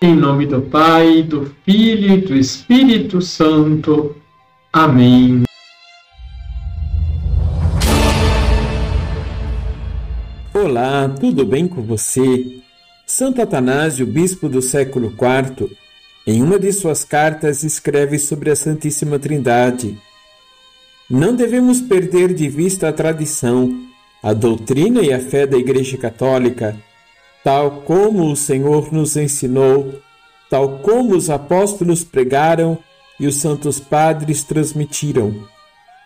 Em nome do Pai, do Filho e do Espírito Santo. Amém. Olá, tudo bem com você? Santo Atanásio, bispo do século IV, em uma de suas cartas escreve sobre a Santíssima Trindade. Não devemos perder de vista a tradição, a doutrina e a fé da Igreja Católica tal como o Senhor nos ensinou, tal como os apóstolos pregaram e os santos padres transmitiram.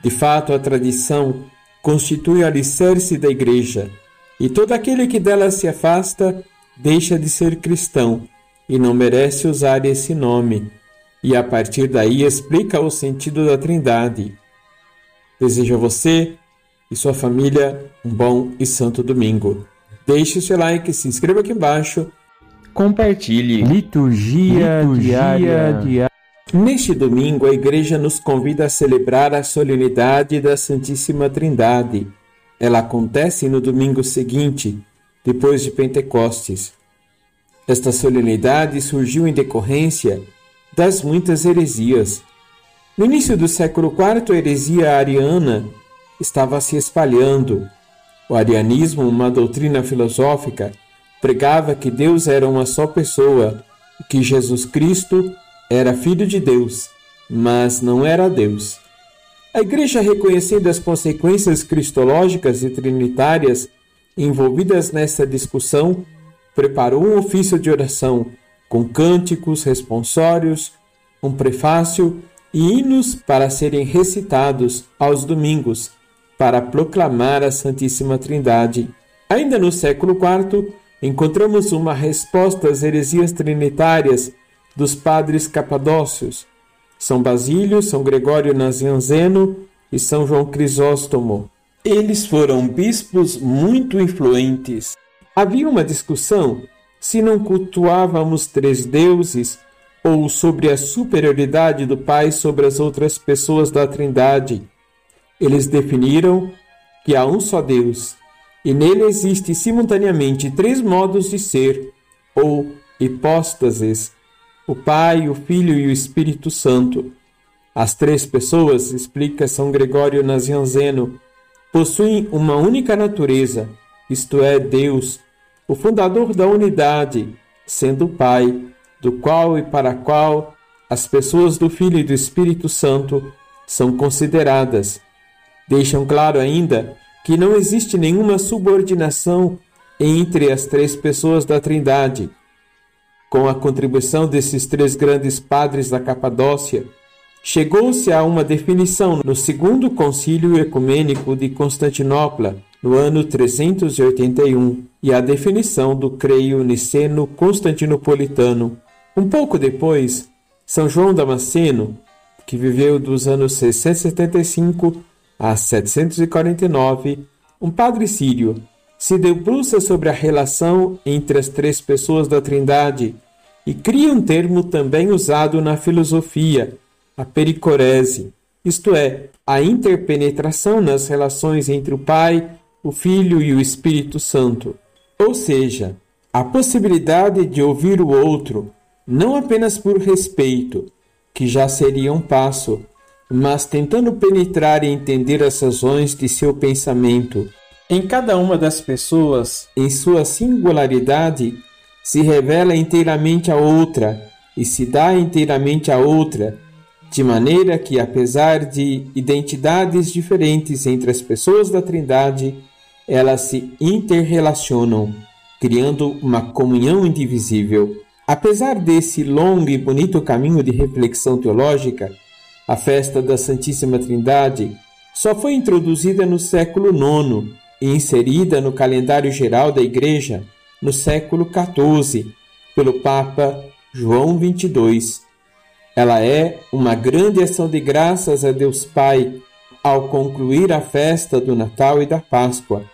De fato, a tradição constitui o alicerce da Igreja, e todo aquele que dela se afasta deixa de ser cristão e não merece usar esse nome, e a partir daí explica o sentido da Trindade. Desejo a você e sua família um bom e santo domingo. Deixe o seu like, se inscreva aqui embaixo, compartilhe. Liturgia, Liturgia diária. diária. Neste domingo, a Igreja nos convida a celebrar a solenidade da Santíssima Trindade. Ela acontece no domingo seguinte, depois de Pentecostes. Esta solenidade surgiu em decorrência das muitas heresias. No início do século IV, a heresia ariana estava se espalhando o arianismo, uma doutrina filosófica, pregava que Deus era uma só pessoa e que Jesus Cristo era filho de Deus, mas não era Deus. A Igreja, reconhecendo as consequências cristológicas e trinitárias envolvidas nessa discussão, preparou um ofício de oração com cânticos, responsórios, um prefácio e hinos para serem recitados aos domingos para proclamar a Santíssima Trindade. Ainda no século IV, encontramos uma resposta às heresias trinitárias dos padres capadócios, São Basílio, São Gregório Nazianzeno e São João Crisóstomo. Eles foram bispos muito influentes. Havia uma discussão se não cultuávamos três deuses ou sobre a superioridade do Pai sobre as outras pessoas da Trindade. Eles definiram que há um só Deus, e nele existe simultaneamente três modos de ser, ou hipóstases: o Pai, o Filho e o Espírito Santo. As três pessoas, explica São Gregório Nazianzeno, possuem uma única natureza, isto é, Deus, o fundador da unidade, sendo o Pai, do qual e para qual as pessoas do Filho e do Espírito Santo são consideradas Deixam claro ainda que não existe nenhuma subordinação entre as três pessoas da Trindade. Com a contribuição desses três grandes padres da Capadócia, chegou-se a uma definição no Segundo Concílio Ecumênico de Constantinopla, no ano 381, e a definição do creio niceno constantinopolitano. Um pouco depois, São João Damasceno, que viveu dos anos 675 a 749, um padre sírio se debruça sobre a relação entre as três pessoas da Trindade e cria um termo também usado na filosofia, a pericorese, isto é, a interpenetração nas relações entre o Pai, o Filho e o Espírito Santo. Ou seja, a possibilidade de ouvir o outro, não apenas por respeito, que já seria um passo, mas tentando penetrar e entender as razões de seu pensamento. Em cada uma das pessoas, em sua singularidade, se revela inteiramente a outra e se dá inteiramente a outra, de maneira que, apesar de identidades diferentes entre as pessoas da Trindade, elas se interrelacionam, criando uma comunhão indivisível. Apesar desse longo e bonito caminho de reflexão teológica, a festa da Santíssima Trindade só foi introduzida no século IX e inserida no calendário geral da Igreja no século XIV pelo Papa João XXII. Ela é uma grande ação de graças a Deus Pai ao concluir a festa do Natal e da Páscoa.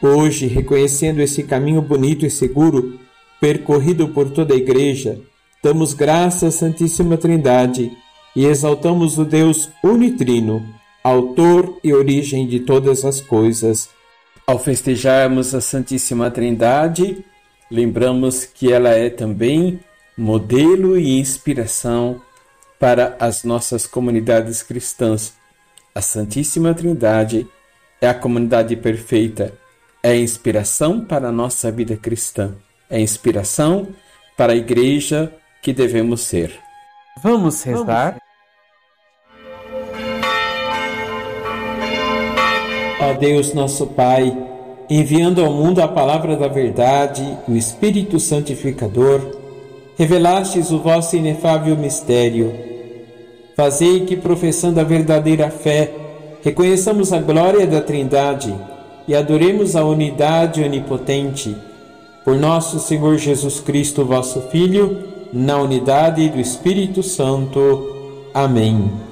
Hoje, reconhecendo esse caminho bonito e seguro percorrido por toda a Igreja, damos graças à Santíssima Trindade e exaltamos o Deus unitrino, autor e origem de todas as coisas. Ao festejarmos a Santíssima Trindade, lembramos que ela é também modelo e inspiração para as nossas comunidades cristãs. A Santíssima Trindade é a comunidade perfeita, é inspiração para a nossa vida cristã, é inspiração para a igreja que devemos ser. Vamos rezar? Ó Deus, nosso Pai, enviando ao mundo a palavra da verdade, o Espírito Santificador, revelastes o vosso inefável mistério. Fazei que, professando a verdadeira fé, reconheçamos a glória da Trindade e adoremos a unidade onipotente. Por nosso Senhor Jesus Cristo, vosso Filho, na unidade do Espírito Santo. Amém.